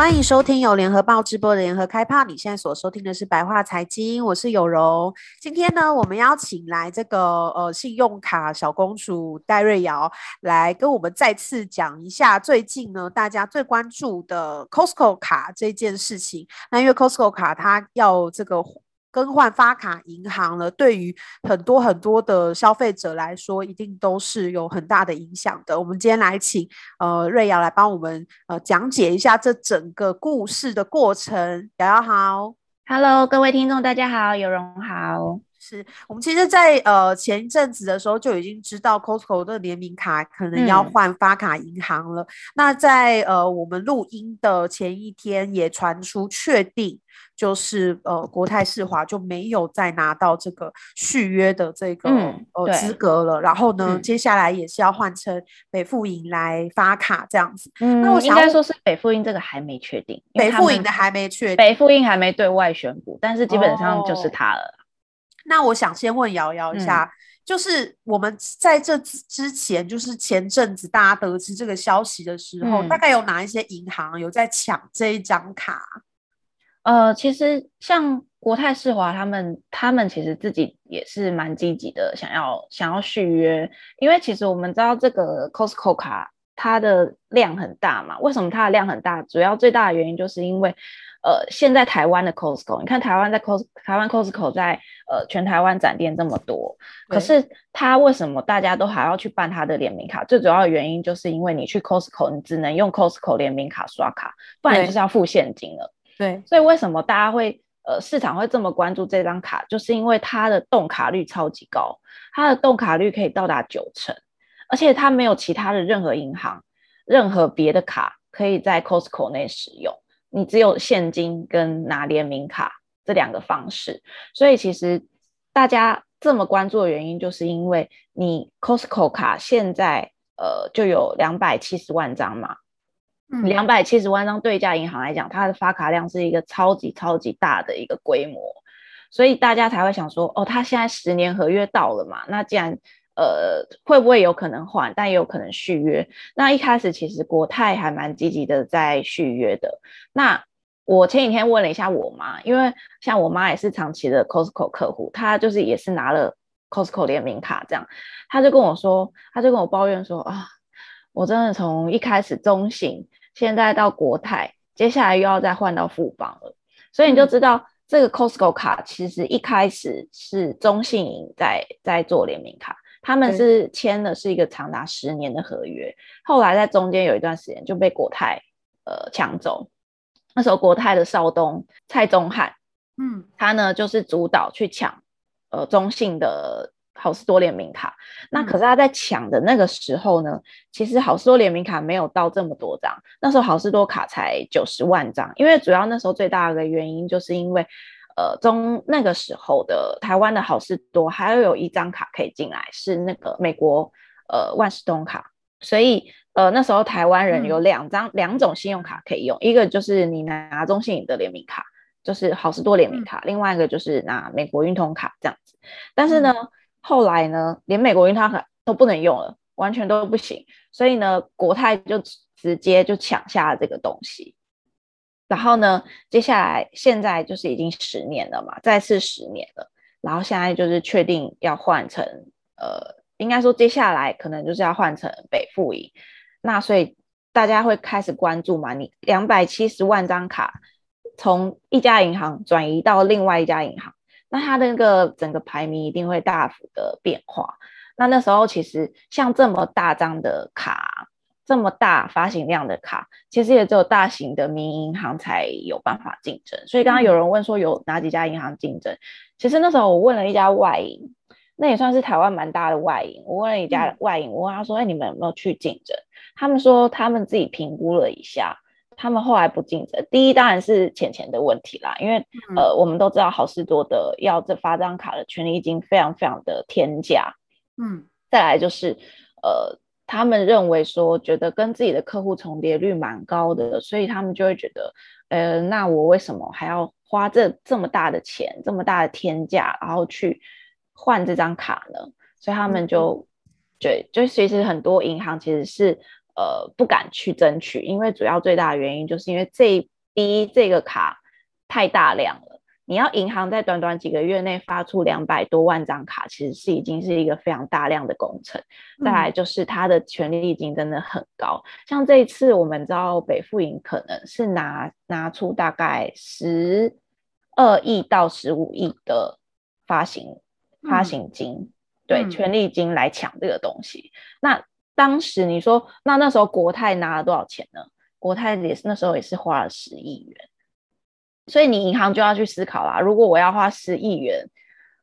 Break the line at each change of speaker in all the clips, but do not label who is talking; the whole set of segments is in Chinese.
欢迎收听由联合报直播的联合开炮。你现在所收听的是白话财经，我是有容。今天呢，我们邀请来这个呃信用卡小公主戴瑞瑶来跟我们再次讲一下最近呢大家最关注的 Costco 卡这件事情。那因为 Costco 卡它要这个。更换发卡银行了，对于很多很多的消费者来说，一定都是有很大的影响的。我们今天来请呃瑞瑶来帮我们呃讲解一下这整个故事的过程。瑶瑶好
，Hello，各位听众大家好，有容好。
是我们其实在，在呃前一阵子的时候就已经知道 Costco 的联名卡可能要换发卡银行了。嗯、那在呃我们录音的前一天，也传出确定，就是呃国泰世华就没有再拿到这个续约的这个、嗯、呃资格了。然后呢，嗯、接下来也是要换成北富银来发卡这样子。
嗯，那我应该说是北富银这个还没确定，
北富银的还没确定，
北富银还没对外宣布，但是基本上就是它了。哦
那我想先问瑶瑶一下，嗯、就是我们在这之前，就是前阵子大家得知这个消息的时候，嗯、大概有哪一些银行有在抢这一张卡？
呃，其实像国泰世华他们，他们其实自己也是蛮积极的，想要想要续约，因为其实我们知道这个 Costco 卡它的量很大嘛，为什么它的量很大？主要最大的原因就是因为。呃，现在台湾的 Costco，你看台湾在 Costco，台湾 Costco 在呃全台湾展店这么多，可是它为什么大家都还要去办它的联名卡？最主要的原因就是因为你去 Costco，你只能用 Costco 联名卡刷卡，不然就是要付现金了。
对，
所以为什么大家会呃市场会这么关注这张卡？就是因为它的动卡率超级高，它的动卡率可以到达九成，而且它没有其他的任何银行、任何别的卡可以在 Costco 内使用。你只有现金跟拿联名卡这两个方式，所以其实大家这么关注的原因，就是因为你 Costco 卡现在呃就有两百七十万张嘛，两百七十万张对一家银行来讲，它的发卡量是一个超级超级大的一个规模，所以大家才会想说，哦，它现在十年合约到了嘛，那既然呃，会不会有可能换？但也有可能续约。那一开始其实国泰还蛮积极的在续约的。那我前几天问了一下我妈，因为像我妈也是长期的 Costco 客户，她就是也是拿了 Costco 联名卡这样，她就跟我说，她就跟我抱怨说啊，我真的从一开始中信，现在到国泰，接下来又要再换到富邦了。所以你就知道，这个 Costco 卡其实一开始是中信银在在做联名卡。他们是签的是一个长达十年的合约，后来在中间有一段时间就被国泰呃抢走。那时候国泰的少东蔡宗翰，嗯，他呢就是主导去抢呃中信的好事多联名卡。那可是他在抢的那个时候呢，其实好事多联名卡没有到这么多张，那时候好事多卡才九十万张。因为主要那时候最大的原因就是因为。呃，中那个时候的台湾的好事多，还要有一张卡可以进来，是那个美国呃万事通卡，所以呃那时候台湾人有两张、嗯、两种信用卡可以用，一个就是你拿中信的联名卡，就是好事多联名卡，嗯、另外一个就是拿美国运通卡这样子。但是呢，嗯、后来呢，连美国运通卡都不能用了，完全都不行，所以呢，国泰就直接就抢下了这个东西。然后呢，接下来现在就是已经十年了嘛，再次十年了。然后现在就是确定要换成，呃，应该说接下来可能就是要换成北富银。那所以大家会开始关注嘛，你两百七十万张卡从一家银行转移到另外一家银行，那它的那个整个排名一定会大幅的变化。那那时候其实像这么大张的卡。这么大发行量的卡，其实也只有大型的民营银行才有办法竞争。所以刚刚有人问说有哪几家银行竞争，其实那时候我问了一家外银，那也算是台湾蛮大的外银。我问了一家外银，我问他说：“哎，你们有没有去竞争？”他们说他们自己评估了一下，他们后来不竞争。第一当然是钱钱的问题啦，因为呃我们都知道好事多的要这发张卡的权利金非常非常的天价，嗯，再来就是呃。他们认为说，觉得跟自己的客户重叠率蛮高的，所以他们就会觉得，呃，那我为什么还要花这这么大的钱，这么大的天价，然后去换这张卡呢？所以他们就，对，就其实很多银行其实是呃不敢去争取，因为主要最大的原因就是因为这一第一这个卡太大量了。你要银行在短短几个月内发出两百多万张卡，其实是已经是一个非常大量的工程。再来就是它的权利金真的很高，嗯、像这一次我们知道北富银可能是拿拿出大概十二亿到十五亿的发行发行金，嗯、对，权利金来抢这个东西。那当时你说，那那时候国泰拿了多少钱呢？国泰也是那时候也是花了十亿元。所以你银行就要去思考啦，如果我要花十亿元，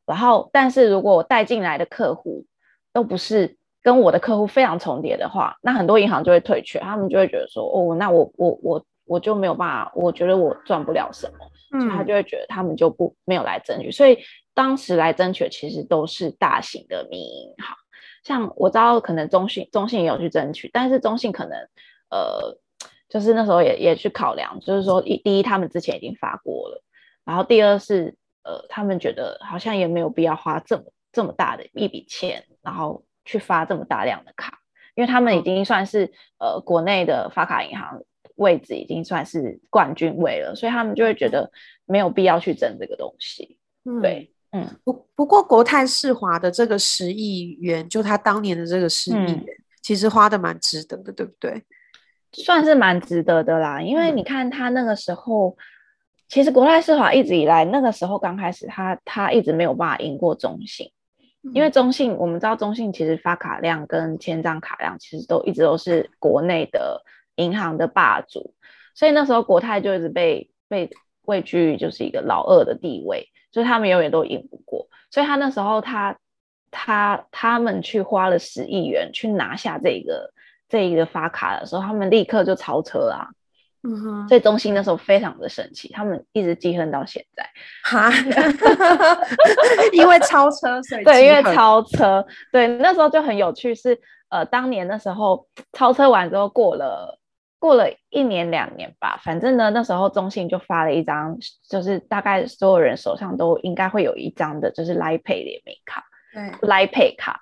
然后但是如果我带进来的客户都不是跟我的客户非常重叠的话，那很多银行就会退却，他们就会觉得说，哦，那我我我我就没有办法，我觉得我赚不了什么，所以他就会觉得他们就不没有来争取。所以当时来争取的其实都是大型的民营银行，像我知道可能中信中信也有去争取，但是中信可能呃。就是那时候也也去考量，就是说一第一他们之前已经发过了，然后第二是呃他们觉得好像也没有必要花这么这么大的一笔钱，然后去发这么大量的卡，因为他们已经算是呃国内的发卡银行位置已经算是冠军位了，所以他们就会觉得没有必要去争这个东西。嗯、对，嗯，
不不过国泰世华的这个十亿元，就他当年的这个十亿元，嗯、其实花的蛮值得的，对不对？
算是蛮值得的啦，因为你看他那个时候，嗯、其实国泰世华一直以来那个时候刚开始他，他他一直没有办法赢过中信，嗯、因为中信我们知道中信其实发卡量跟签张卡量其实都一直都是国内的银行的霸主，所以那时候国泰就一直被被位居就是一个老二的地位，所以他们永远都赢不过，所以他那时候他他他们去花了十亿元去拿下这个。这一个发卡的时候，他们立刻就超车啦、啊。嗯哼，所以中信那时候非常的生气，他们一直记恨到现在。哈，
因为超车，所以
对，因为超车，对，那时候就很有趣是，是呃，当年那时候超车完之后，过了过了一年两年吧，反正呢，那时候中信就发了一张，就是大概所有人手上都应该会有一张的，就是 Line Pay 联名卡，对，Line Pay 卡，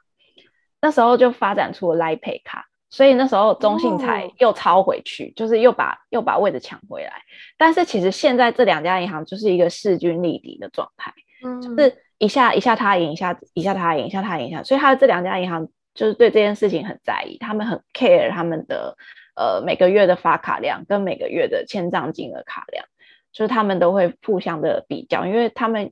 那时候就发展出了 Line Pay 卡。所以那时候中信才又抄回去，哦、就是又把又把位置抢回来。但是其实现在这两家银行就是一个势均力敌的状态，嗯，就是一下一下他赢，一下一下他赢，一下他赢一下。所以他这两家银行就是对这件事情很在意，他们很 care 他们的呃每个月的发卡量跟每个月的签账金额卡量，就是他们都会互相的比较，因为他们。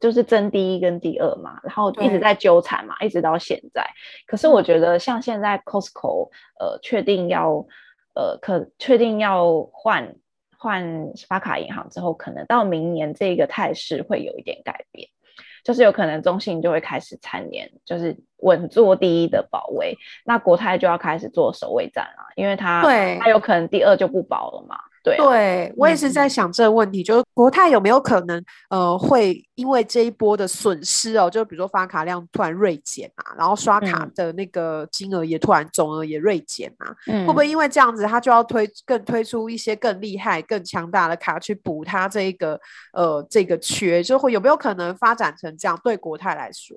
就是争第一跟第二嘛，然后一直在纠缠嘛，一直到现在。可是我觉得像现在 Costco 呃确定要呃可确定要换换发卡银行之后，可能到明年这个态势会有一点改变，就是有可能中信就会开始蝉联，就是稳坐第一的保卫，那国泰就要开始做守卫战了，因为它对它有可能第二就不保了嘛。对，啊、对，我也是在想这个问题，嗯、就是国泰有没有可能，呃，会因为这一波的损失哦，就比如说发卡量突然锐减啊，然后刷卡的那个金额也突然总额也锐减啊，嗯、会不会因为这样子，他就要推更推出一些更厉害、更强大的卡去补他这一个呃这个缺，就会有没有可能发展成这样？对国泰来说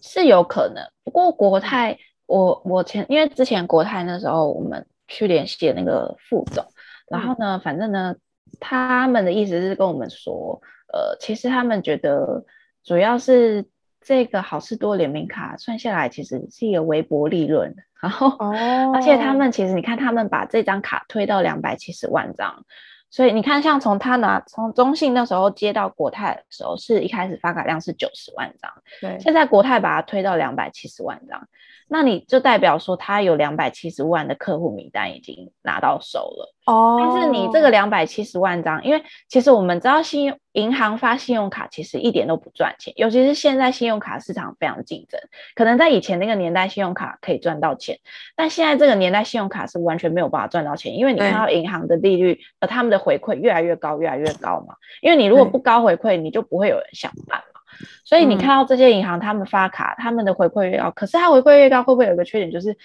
是有可能，不过国泰，我我前因为之前国泰那时候我们去联系的那个副总。然后呢，反正呢，他们的意思是跟我们说，呃，其实他们觉得主要是这个好事多联名卡算下来，其实是一个微薄利润。然后，哦，而且他们其实你看，他们把这张卡推到两百七十万张，所以你看，像从他拿从中信那时候接到国泰的时候，是一开始发卡量是九十万张，对，现在国泰把它推到两百七十万张。那你就代表说，他有两百七十万的客户名单已经拿到手了哦。但是你这个两百七十万张，因为其实我们知道，信用银行发信用卡其实一点都不赚钱，尤其是现在信用卡市场非常竞争。可能在以前那个年代，信用卡可以赚到钱，但现在这个年代，信用卡是完全没有办法赚到钱，因为你看到银行的利率，和，他们的回馈越来越高，越来越高嘛。因为你如果不高回馈，你就不会有人想办嘛。所以你看到这些银行，他们发卡，他们的回馈越高，可是它回馈越高，会不会有一个缺点，就是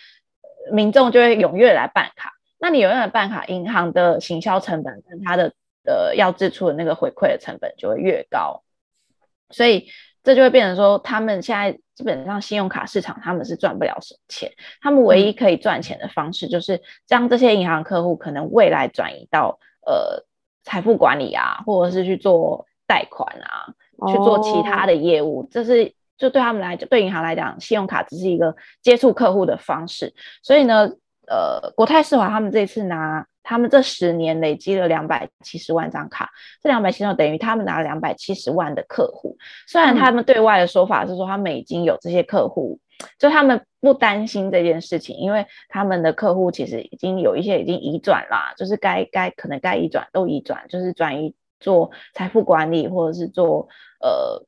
民众就会踊跃来办卡。那你踊跃来办卡，银行的行销成本跟它的呃要支出的那个回馈的成本就会越高，所以这就会变成说，他们现在基本上信用卡市场他们是赚不了什么钱，他们唯一可以赚钱的方式就是将这些银行客户可能未来转移到呃财富管理啊，或者是去做贷款啊，去做其他的业务，这是。就对他们来讲，对银行来讲，信用卡只是一个接触客户的方式。所以呢，呃，国泰世华他们这次拿，他们这十年累积了两百七十万张卡，这两百七十万等于他们拿了两百七十万的客户。虽然他们对外的说法是说他们已经有这些客户，就他们不担心这件事情，因为他们的客户其实已经有一些已经移转啦，就是该该可能该移转都移转，就是转移做财富管理或者是做呃。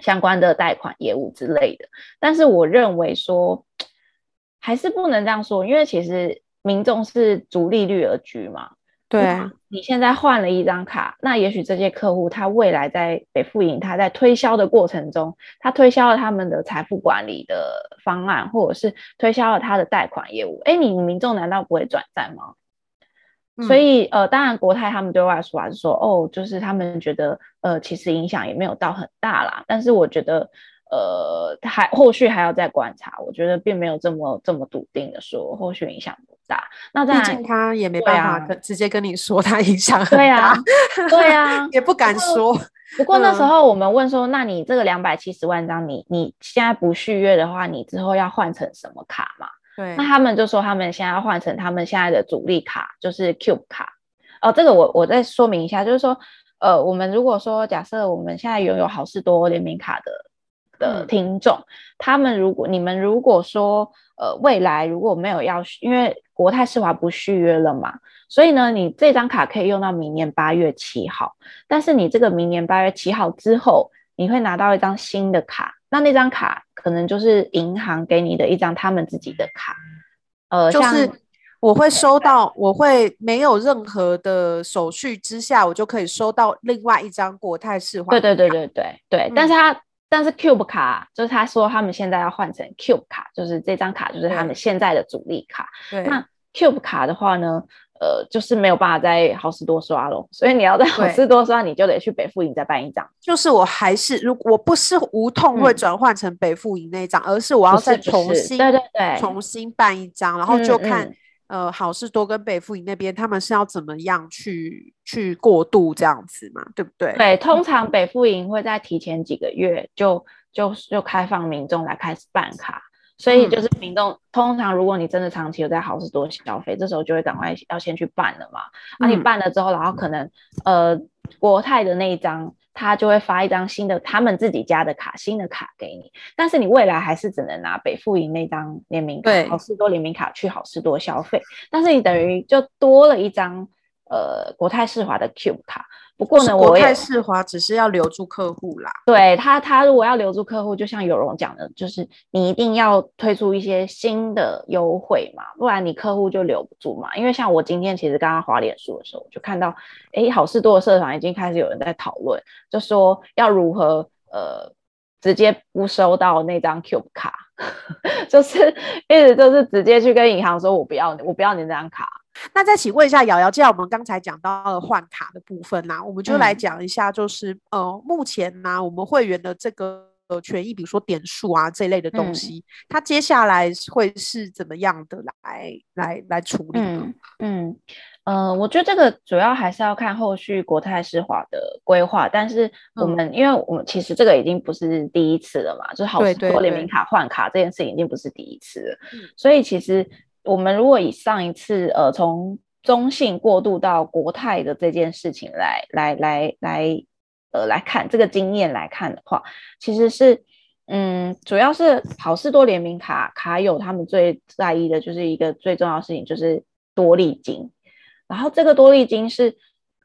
相关的贷款业务之类的，但是我认为说还是不能这样说，因为其实民众是逐利率而居嘛。
对啊，
你现在换了一张卡，那也许这些客户他未来在北富银，他在推销的过程中，他推销了他们的财富管理的方案，或者是推销了他的贷款业务，哎，你民众难道不会转战吗？所以，呃，当然，国泰他们对外说法是说，哦，就是他们觉得，呃，其实影响也没有到很大啦。但是，我觉得，呃，还后续还要再观察。我觉得并没有这么这么笃定的说后续影响不大。那毕
竟他也没办法跟、啊、直接跟你说他影响很大。
对啊，对啊，
也不敢说。不过，
不过那时候我们问说，那你这个两百七十万张，你你现在不续约的话，你之后要换成什么卡嘛？
对，
那他们就说他们现在要换成他们现在的主力卡，就是 Cube 卡。哦，这个我我再说明一下，就是说，呃，我们如果说假设我们现在拥有好事多联名卡的的听众，嗯、他们如果你们如果说，呃，未来如果没有要续，因为国泰世华不续约了嘛，所以呢，你这张卡可以用到明年八月七号，但是你这个明年八月七号之后，你会拿到一张新的卡。那那张卡可能就是银行给你的一张他们自己的卡，呃，
就是我会收到，我会没有任何的手续之下，我就可以收到另外一张国泰世华。
对对对对对对，嗯、但是他但是 Cube 卡就是他说他们现在要换成 Cube 卡，就是这张卡就是他们现在的主力卡。
对，
那 Cube 卡的话呢？呃，就是没有办法在好事多刷咯，所以你要在好事多刷，你就得去北富营再办一张。
就是我还是如果我不是无痛会转换成北富营那一张，嗯，而是我要再重新
对对对
重新办一张，然后就看呃好事多跟北富营那边他们是要怎么样去去过渡这样子嘛，对不对？
对，通常北富营会在提前几个月就就就开放民众来开始办卡。所以就是民众、嗯、通常，如果你真的长期有在好事多消费，这时候就会赶快要先去办了嘛。那、嗯啊、你办了之后，然后可能呃国泰的那一张，他就会发一张新的他们自己家的卡，新的卡给你。但是你未来还是只能拿北富银那张联名卡，好事多联名卡去好事多消费。但是你等于就多了一张呃国泰世华的 Cube 卡。不过呢，
国泰世华只是要留住客户啦。
对他，他如果要留住客户，就像有容讲的，就是你一定要推出一些新的优惠嘛，不然你客户就留不住嘛。因为像我今天其实刚刚滑脸书的时候，就看到，哎，好事多的社团已经开始有人在讨论，就说要如何呃直接不收到那张 Cube 卡，就是意思就是直接去跟银行说，我不要，我不要你那张卡。
那再请问一下瑶瑶，既然我们刚才讲到了换卡的部分呢、啊，我们就来讲一下，就是、嗯、呃，目前呢、啊，我们会员的这个权益，比如说点数啊这一类的东西，嗯、它接下来会是怎么样的来来来处理呢？
嗯嗯呃，我觉得这个主要还是要看后续国泰世华的规划，但是我们、嗯、因为我们其实这个已经不是第一次了嘛，就是好市多联名卡换卡这件事情已经不是第一次了，所以其实。我们如果以上一次呃从中信过渡到国泰的这件事情来来来来呃来看这个经验来看的话，其实是嗯主要是好事多联名卡卡友他们最在意的就是一个最重要的事情就是多利金，然后这个多利金是。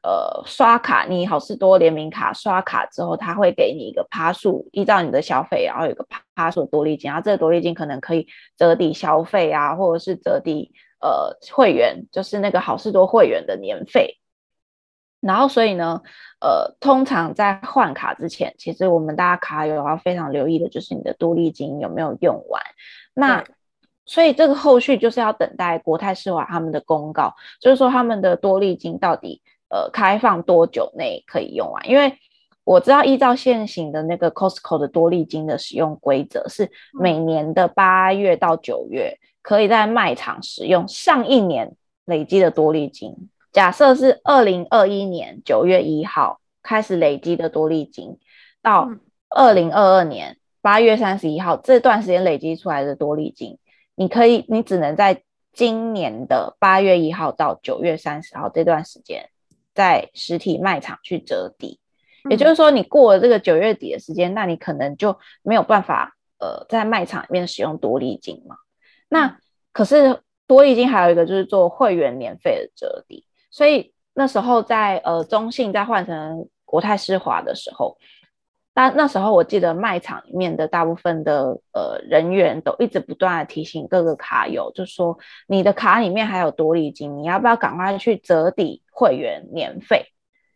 呃，刷卡，你好事多联名卡刷卡之后，他会给你一个趴数，依照你的消费，然后有一个趴趴数的多利金，然后这个多利金可能可以折抵消费啊，或者是折抵呃会员，就是那个好事多会员的年费。然后所以呢，呃，通常在换卡之前，其实我们大家卡友要非常留意的就是你的多利金有没有用完。那所以这个后续就是要等待国泰世华他们的公告，就是说他们的多利金到底呃开放多久内可以用完？因为我知道依照现行的那个 Costco 的多利金的使用规则是每年的八月到九月可以在卖场使用上一年累积的多利金。假设是二零二一年九月一号开始累积的多利金，到二零二二年八月三十一号这段时间累积出来的多利金，你可以，你只能在今年的八月一号到九月三十号这段时间，在实体卖场去折抵。也就是说，你过了这个九月底的时间，那你可能就没有办法呃在卖场里面使用多利金嘛。那可是多利金还有一个就是做会员年费的折抵。所以那时候在呃中信在换成国泰世华的时候，但那时候我记得卖场里面的大部分的呃人员都一直不断的提醒各个卡友，就说你的卡里面还有多利金，你要不要赶快去折抵会员年费？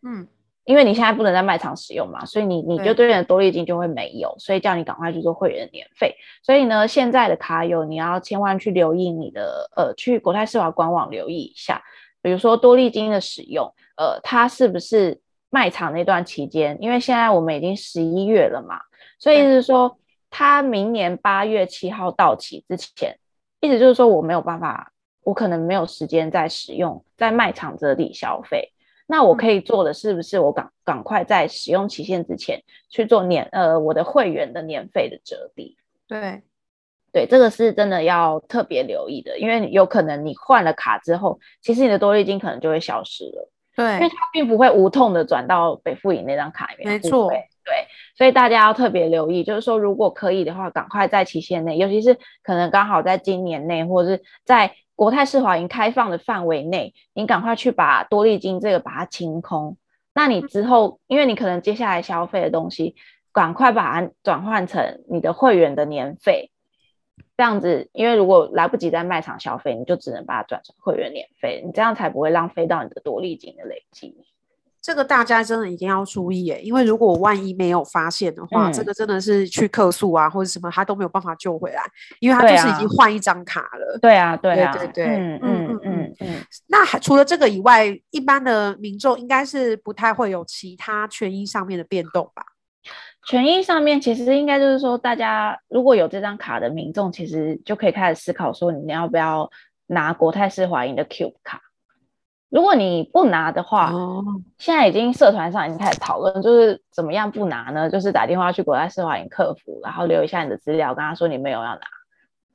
嗯，因为你现在不能在卖场使用嘛，所以你你就对应的多利金就会没有，所以叫你赶快去做会员年费。所以呢，现在的卡友你要千万去留意你的呃去国泰世华官网留意一下。比如说多利金的使用，呃，它是不是卖场那段期间？因为现在我们已经十一月了嘛，所以是说它明年八月七号到期之前，意思就是说我没有办法，我可能没有时间再使用在卖场折抵消费。那我可以做的是不是我赶赶快在使用期限之前去做年呃我的会员的年费的折抵？
对。
对，这个是真的要特别留意的，因为有可能你换了卡之后，其实你的多利金可能就会消失了。
对，
因为它并不会无痛的转到北富银那张卡里面。
没错，
对，所以大家要特别留意，就是说如果可以的话，赶快在期限内，尤其是可能刚好在今年内，或者是在国泰世华银开放的范围内，你赶快去把多利金这个把它清空。那你之后，因为你可能接下来消费的东西，赶快把它转换成你的会员的年费。这样子，因为如果来不及在卖场消费，你就只能把它转成会员年费，你这样才不会浪费到你的多利金的累积。
这个大家真的一定要注意耶，因为如果万一没有发现的话，嗯、这个真的是去客诉啊，或者什么，他都没有办法救回来，因为他就是已经换一张卡了。
对啊，对啊，
对对对，
嗯嗯嗯嗯。
那还除了这个以外，一般的民众应该是不太会有其他权益上面的变动吧？
权益上面其实应该就是说，大家如果有这张卡的民众，其实就可以开始思考说，你要不要拿国泰世华银的 Cube 卡？如果你不拿的话，哦、现在已经社团上已经开始讨论，就是怎么样不拿呢？就是打电话去国泰世华银客服，然后留一下你的资料，跟他说你没有要拿，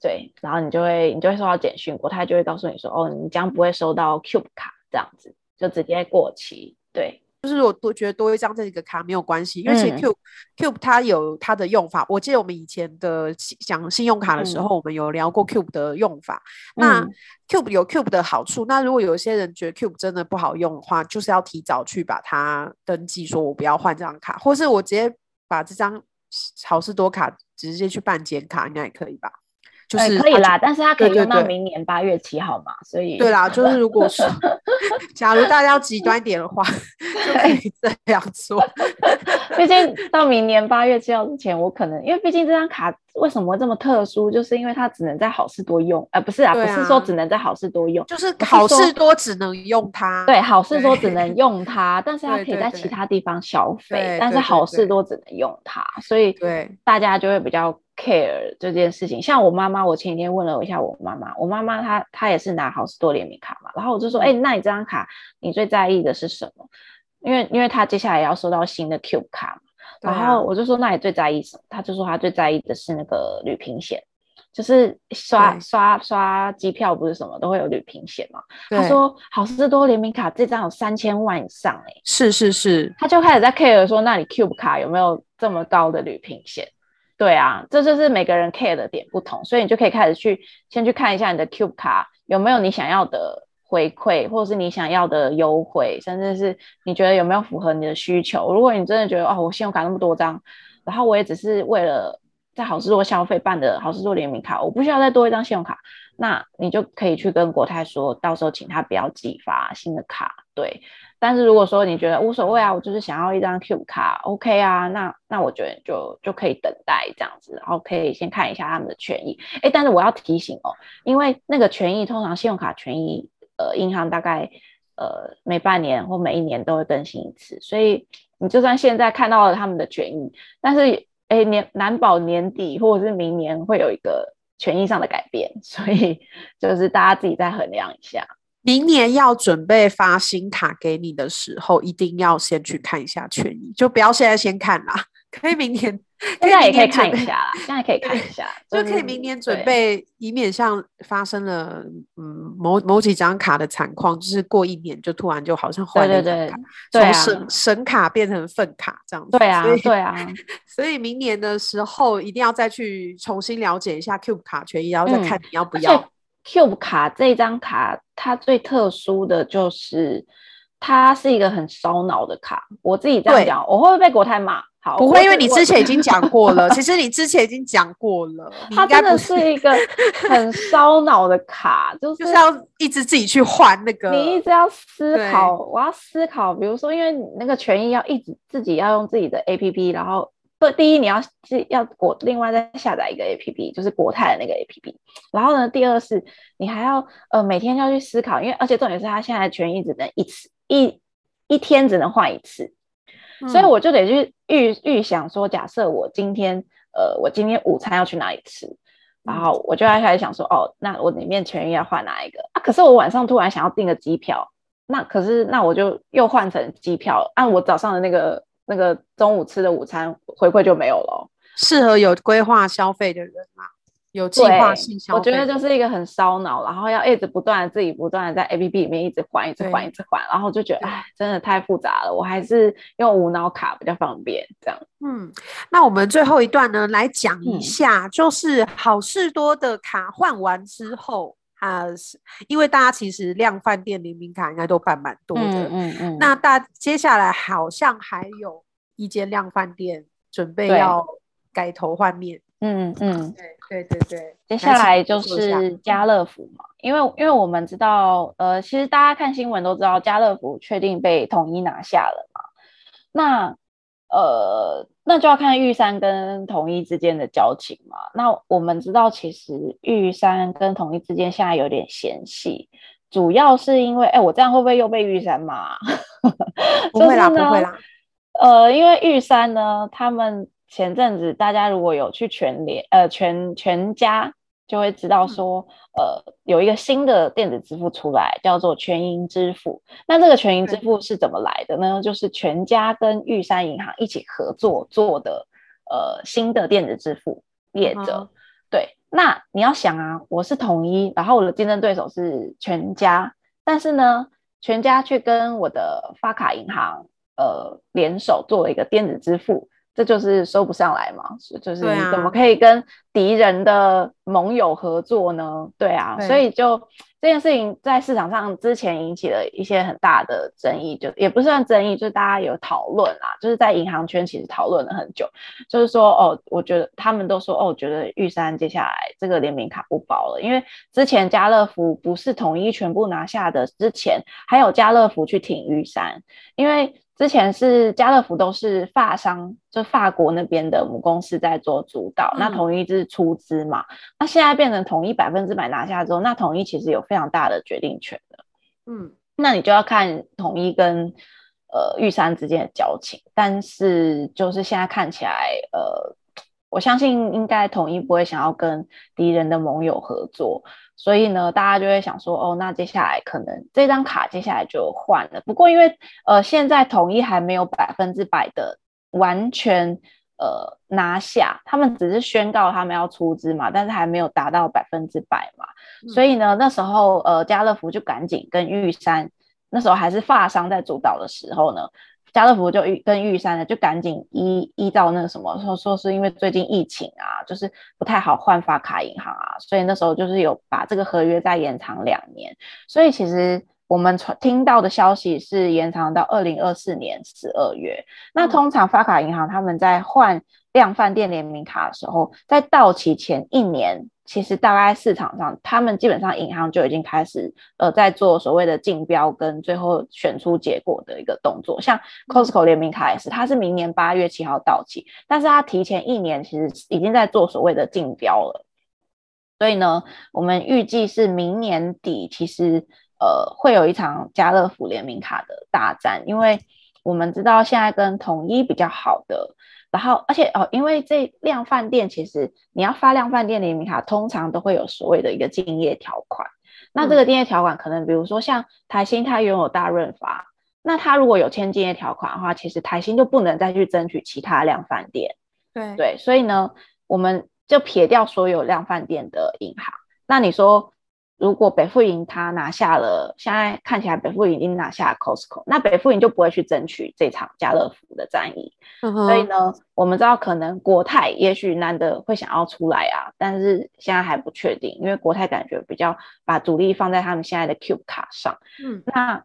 对，然后你就会你就会收到简讯，国泰就会告诉你说，哦，你将不会收到 Cube 卡，这样子就直接过期，对。
就是我多觉得多一张这个卡没有关系，因为其实 Cube、嗯、Cube 它有它的用法。我记得我们以前的讲信用卡的时候，嗯、我们有聊过 Cube 的用法。嗯、那 Cube 有 Cube 的好处，那如果有些人觉得 Cube 真的不好用的话，就是要提早去把它登记，说我不要换这张卡，或是我直接把这张好事多卡直接去办减卡，应该也可以吧？就是
可以啦，但是它可以用到明年八月七号嘛，所以
对啦，就是如果说 假如大家要极端点的话，就可以这样做。
毕竟到明年八月七号之前，我可能因为毕竟这张卡为什么这么特殊，就是因为它只能在好事多用，呃，不是啊，不是说只能在好事多用，
就是好事多只能用它。
对，好事多只能用它，但是它可以在其他地方消费，但是好事多只能用它，所以对大家就会比较。Care 这件事情，像我妈妈，我前几天问了一下我妈妈，我妈妈她她也是拿好事多联名卡嘛，然后我就说，哎、欸，那你这张卡你最在意的是什么？因为因为她接下来要收到新的 Cube 卡嘛，然后我就说，那你最在意什么？她就说她最在意的是那个旅平险，就是刷刷刷机票不是什么都会有旅平险嘛。她说好事多联名卡这张有三千万以上哎、欸，
是是是，
她就开始在 care 说，那你 Cube 卡有没有这么高的旅平险？对啊，这就是每个人 care 的点不同，所以你就可以开始去先去看一下你的 Cube 卡有没有你想要的回馈，或者是你想要的优惠，甚至是你觉得有没有符合你的需求。如果你真的觉得哦，我信用卡那么多张，然后我也只是为了在好市多消费办的好市多联名卡，我不需要再多一张信用卡，那你就可以去跟国泰说，到时候请他不要寄发新的卡，对。但是如果说你觉得无所谓啊，我就是想要一张 Cube 卡，OK 啊，那那我觉得就就可以等待这样子，然后可以先看一下他们的权益。哎，但是我要提醒哦，因为那个权益通常信用卡权益，呃，银行大概呃每半年或每一年都会更新一次，所以你就算现在看到了他们的权益，但是。哎，年难保年底或者是明年会有一个权益上的改变，所以就是大家自己再衡量一下。
明年要准备发新卡给你的时候，一定要先去看一下权益，就不要现在先看啦。可以明年，
现在也可以看一下啦。现在可以看一下，
就可以明年准备，以免像发生了嗯某某几张卡的惨况，就是过一年就突然就好像换了一张卡，从神神卡变成粪卡这样子。
对啊，对啊。
所以明年的时候一定要再去重新了解一下 Cube 卡权益，然后再看你要不要。
Cube 卡这张卡，它最特殊的就是它是一个很烧脑的卡。我自己这样讲，我会不会被国泰骂？好，
不会，因为你之前已经 讲过了。其实你之前已经讲过了，
它真的是一个很烧脑的卡，就是
就是要一直自己去换那个，
你一直要思考，我要思考，比如说，因为你那个权益要一直自己要用自己的 APP，然后不，第一你要是要国另外再下载一个 APP，就是国泰的那个 APP，然后呢，第二是你还要呃每天要去思考，因为而且重点是它现在权益只能一次一一天只能换一次。所以我就得去预预想说，假设我今天，呃，我今天午餐要去哪里吃，然后我就要开始想说，哦，那我里面权益要换哪一个啊？可是我晚上突然想要订个机票，那可是那我就又换成机票，按我早上的那个那个中午吃的午餐回馈就没有了。
适合有规划消费的人嘛。有计划性消费，
我觉得就是一个很烧脑，然后要一直不断的自己不断的在 APP 里面一直换，一直换，一直换，然后就觉得哎，真的太复杂了，我还是用无脑卡比较方便。这样，
嗯，那我们最后一段呢，来讲一下，就是好事多的卡换完之后，啊、嗯，因为大家其实量饭店联名卡应该都办蛮多的，嗯嗯，嗯，那大接下来好像还有一间量饭店准备要改头换面。
嗯嗯，
对对对对，
接下来就是家乐福嘛，因为因为我们知道，呃，其实大家看新闻都知道，家乐福确定被统一拿下了嘛，那呃，那就要看玉山跟统一之间的交情嘛。那我们知道，其实玉山跟统一之间现在有点嫌隙，主要是因为，哎，我这样会不会又被玉山骂？
不会啦，不会啦。
呃，因为玉山呢，他们。前阵子大家如果有去全联呃全全家，就会知道说，呃有一个新的电子支付出来，叫做全银支付。那这个全银支付是怎么来的呢？就是全家跟玉山银行一起合作做的，呃新的电子支付业者。对，那你要想啊，我是统一，然后我的竞争对手是全家，但是呢，全家却跟我的发卡银行呃联手做了一个电子支付。这就是收不上来嘛，就是你怎么可以跟敌人的盟友合作呢？对啊，对，所以就这件事情在市场上之前引起了一些很大的争议，就也不算争议，就是大家有讨论啊，就是在银行圈其实讨论了很久，就是说哦，我觉得他们都说哦，我觉得玉山接下来这个联名卡不保了，因为之前家乐福不是统一全部拿下的，之前还有家乐福去挺玉山，因为。之前是家乐福都是法商，就法国那边的母公司在做主导，嗯、那统一是出资嘛？那现在变成统一百分之百拿下之后，那统一其实有非常大的决定权的。嗯，那你就要看统一跟呃玉山之间的交情，但是就是现在看起来，呃，我相信应该统一不会想要跟敌人的盟友合作。所以呢，大家就会想说，哦，那接下来可能这张卡接下来就换了。不过因为呃，现在统一还没有百分之百的完全呃拿下，他们只是宣告他们要出资嘛，但是还没有达到百分之百嘛。嗯。所以呢，那时候呃，家乐福就赶紧跟玉山，那时候还是发商在主导的时候呢。家乐福就跟玉山呢，就赶紧依依照那个什么说说是因为最近疫情啊，就是不太好换发卡银行啊，所以那时候就是有把这个合约再延长两年。所以其实我们传听到的消息是延长到二零二四年十二月。那通常发卡银行他们在换量贩店联名卡的时候，在到期前一年，其实大概市场上他们基本上银行就已经开始呃在做所谓的竞标跟最后选出结果的一个动作。像 Costco 联名卡也是，它是明年八月七号到期，但是它提前一年其实已经在做所谓的竞标了。所以呢，我们预计是明年底，其实。呃，会有一场家乐福联名卡的大战，因为我们知道现在跟统一比较好的，然后而且哦，因为这量贩店其实你要发量贩店联名卡，通常都会有所谓的一个竞业条款。那这个竞业条款可能比如说像台新，它拥有大润发，那它如果有签竞业条款的话，其实台新就不能再去争取其他量贩店。
对
对，所以呢，我们就撇掉所有量贩店的银行。那你说？如果北富银他拿下了，现在看起来北富银已经拿下了 Costco，那北富银就不会去争取这场家乐福的战役。嗯、所以呢，我们知道可能国泰也许难得会想要出来啊，但是现在还不确定，因为国泰感觉比较把主力放在他们现在的 Cube 卡上。嗯，那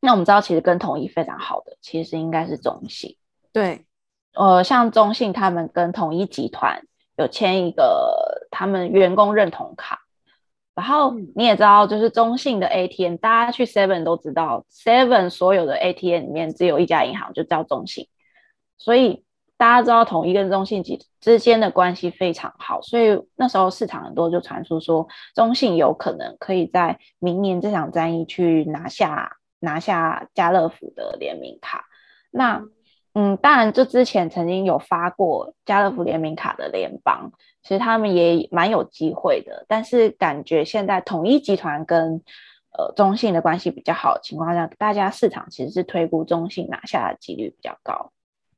那我们知道其实跟统一非常好的，其实应该是中信。
对，
呃，像中信他们跟统一集团有签一个他们员工认同卡。然后你也知道，就是中信的 ATM，大家去 Seven 都知道，Seven 所有的 ATM 里面只有一家银行就叫中信，所以大家知道统一跟中信之之间的关系非常好，所以那时候市场很多就传出说，中信有可能可以在明年这场战役去拿下拿下家乐福的联名卡。那嗯，当然就之前曾经有发过家乐福联名卡的联邦。其实他们也蛮有机会的，但是感觉现在统一集团跟呃中信的关系比较好的情况下，大家市场其实是推估中信拿下的几率比较高。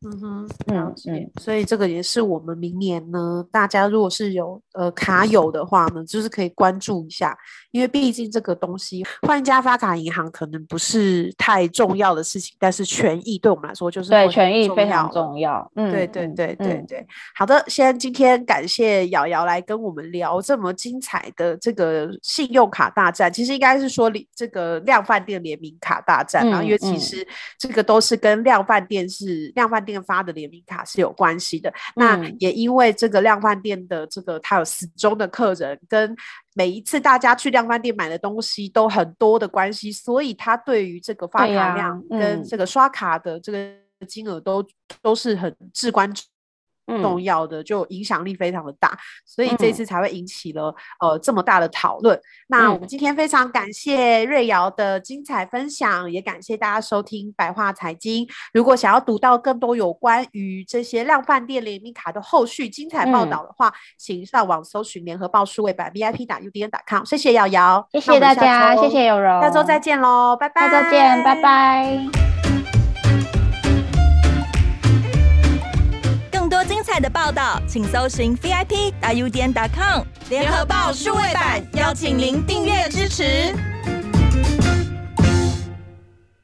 嗯哼，嗯嗯，所以这个也是我们明年呢，大家如果是有呃卡友的话呢，就是可以关注一下，因为毕竟这个东西换一家发卡银行可能不是太重要的事情，但是权益对我们来说就是
对权益非常重要。嗯，
对对对对对。好的，先今天感谢瑶瑶来跟我们聊这么精彩的这个信用卡大战，其实应该是说这个量饭店联名卡大战，然后因为其实这个都是跟量饭店是量饭店。发的联名卡是有关系的，嗯，那也因为这个量贩店的这个他有死忠的客人，跟每一次大家去量贩店买的东西都很多的关系，所以他对于这个发卡量跟这个刷卡的这个金额都，嗯，都是很至关。重要的就影响力非常的大，所以这次才会引起了、嗯、呃这么大的讨论。那我们今天非常感谢瑞瑶的精彩分享，也感谢大家收听白话财经。如果想要读到更多有关于这些量贩店联名卡的后续精彩报道的话，嗯、请上网搜寻联合报数位版 VIP 打 UDN 打 com。谢谢瑶瑶，
谢谢大家，谢谢有容，
下周再见喽，拜拜，
下周见，拜拜。的报道，请搜寻 VIP 大 U 点 com 联合报数位版，邀请您订阅支持。